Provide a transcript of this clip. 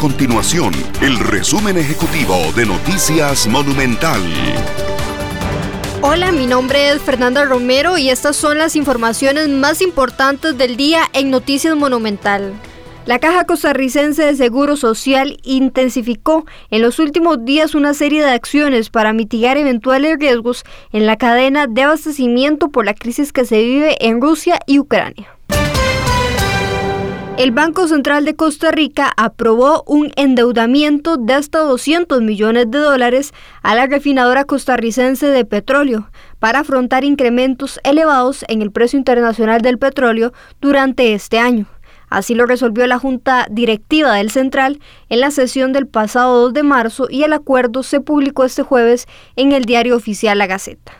continuación el resumen ejecutivo de Noticias Monumental. Hola, mi nombre es Fernanda Romero y estas son las informaciones más importantes del día en Noticias Monumental. La Caja Costarricense de Seguro Social intensificó en los últimos días una serie de acciones para mitigar eventuales riesgos en la cadena de abastecimiento por la crisis que se vive en Rusia y Ucrania. El Banco Central de Costa Rica aprobó un endeudamiento de hasta 200 millones de dólares a la refinadora costarricense de petróleo para afrontar incrementos elevados en el precio internacional del petróleo durante este año. Así lo resolvió la Junta Directiva del Central en la sesión del pasado 2 de marzo y el acuerdo se publicó este jueves en el diario oficial La Gaceta.